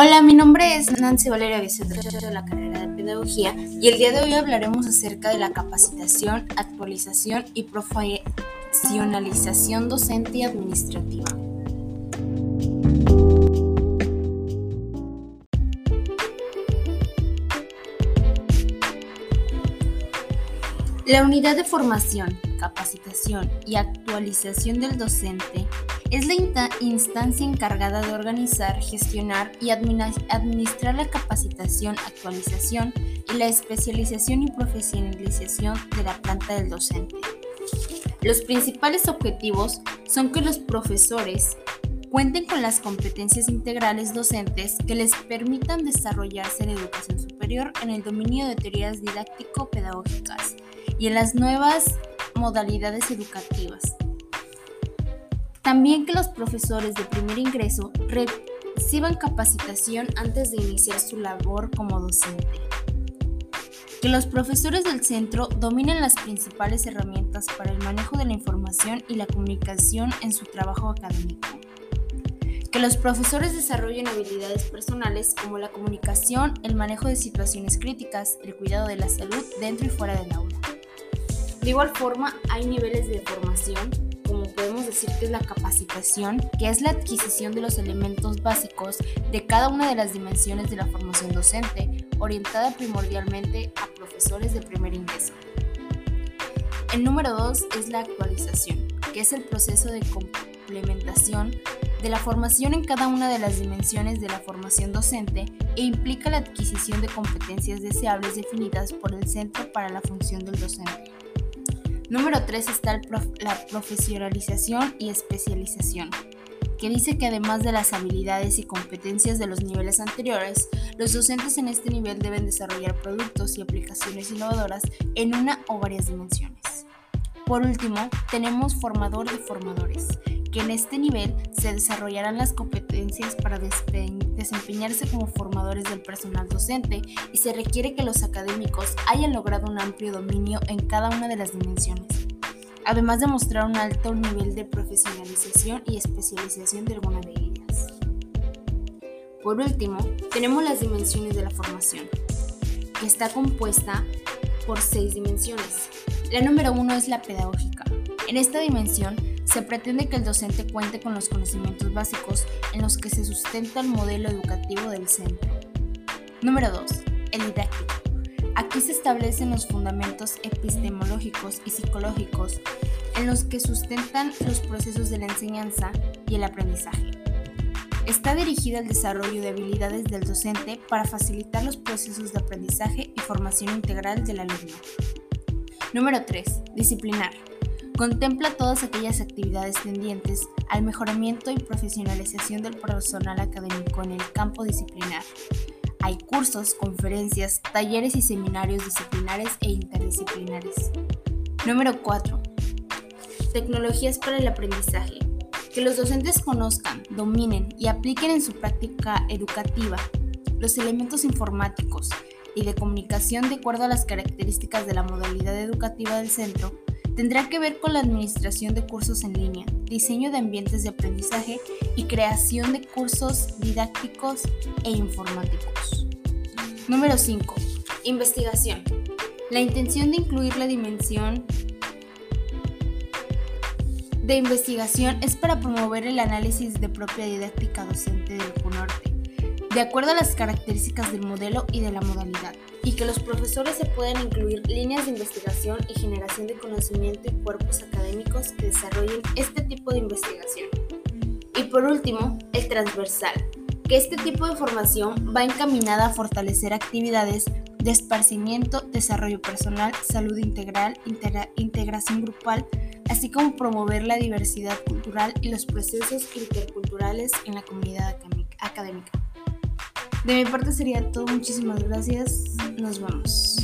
Hola, mi nombre es Nancy Valeria Vicente de la carrera de Pedagogía y el día de hoy hablaremos acerca de la capacitación, actualización y profesionalización docente y administrativa. La unidad de formación, capacitación y actualización del docente es la instancia encargada de organizar, gestionar y administrar la capacitación, actualización y la especialización y profesionalización de la planta del docente. Los principales objetivos son que los profesores cuenten con las competencias integrales docentes que les permitan desarrollarse en educación superior en el dominio de teorías didáctico-pedagógicas y en las nuevas modalidades educativas también que los profesores de primer ingreso reciban capacitación antes de iniciar su labor como docente. Que los profesores del centro dominen las principales herramientas para el manejo de la información y la comunicación en su trabajo académico. Que los profesores desarrollen habilidades personales como la comunicación, el manejo de situaciones críticas, el cuidado de la salud dentro y fuera del aula. De igual forma, hay niveles de formación decir que es la capacitación, que es la adquisición de los elementos básicos de cada una de las dimensiones de la formación docente, orientada primordialmente a profesores de primer ingreso. El número dos es la actualización, que es el proceso de complementación de la formación en cada una de las dimensiones de la formación docente e implica la adquisición de competencias deseables definidas por el Centro para la Función del Docente. Número 3 está la profesionalización y especialización, que dice que además de las habilidades y competencias de los niveles anteriores, los docentes en este nivel deben desarrollar productos y aplicaciones innovadoras en una o varias dimensiones. Por último, tenemos formador de formadores, en este nivel se desarrollarán las competencias para desempeñarse como formadores del personal docente y se requiere que los académicos hayan logrado un amplio dominio en cada una de las dimensiones, además de mostrar un alto nivel de profesionalización y especialización de alguna de ellas. Por último, tenemos las dimensiones de la formación, que está compuesta por seis dimensiones. La número uno es la pedagógica. En esta dimensión se pretende que el docente cuente con los conocimientos básicos en los que se sustenta el modelo educativo del centro. Número 2. El didáctico. Aquí se establecen los fundamentos epistemológicos y psicológicos en los que sustentan los procesos de la enseñanza y el aprendizaje. Está dirigida al desarrollo de habilidades del docente para facilitar los procesos de aprendizaje y formación integral del alumno. Número 3. Disciplinar. Contempla todas aquellas actividades tendientes al mejoramiento y profesionalización del personal académico en el campo disciplinar. Hay cursos, conferencias, talleres y seminarios disciplinares e interdisciplinares. Número 4. Tecnologías para el aprendizaje. Que los docentes conozcan, dominen y apliquen en su práctica educativa los elementos informáticos y de comunicación de acuerdo a las características de la modalidad educativa del centro tendrá que ver con la administración de cursos en línea, diseño de ambientes de aprendizaje y creación de cursos didácticos e informáticos. Número 5. Investigación. La intención de incluir la dimensión de investigación es para promover el análisis de propia didáctica docente del CUNORTE de acuerdo a las características del modelo y de la modalidad, y que los profesores se puedan incluir líneas de investigación y generación de conocimiento y cuerpos académicos que desarrollen este tipo de investigación. Y por último, el transversal, que este tipo de formación va encaminada a fortalecer actividades de esparcimiento, desarrollo personal, salud integral, integración grupal, así como promover la diversidad cultural y los procesos interculturales en la comunidad académica. De mi parte sería todo. Muchísimas gracias. Nos vemos.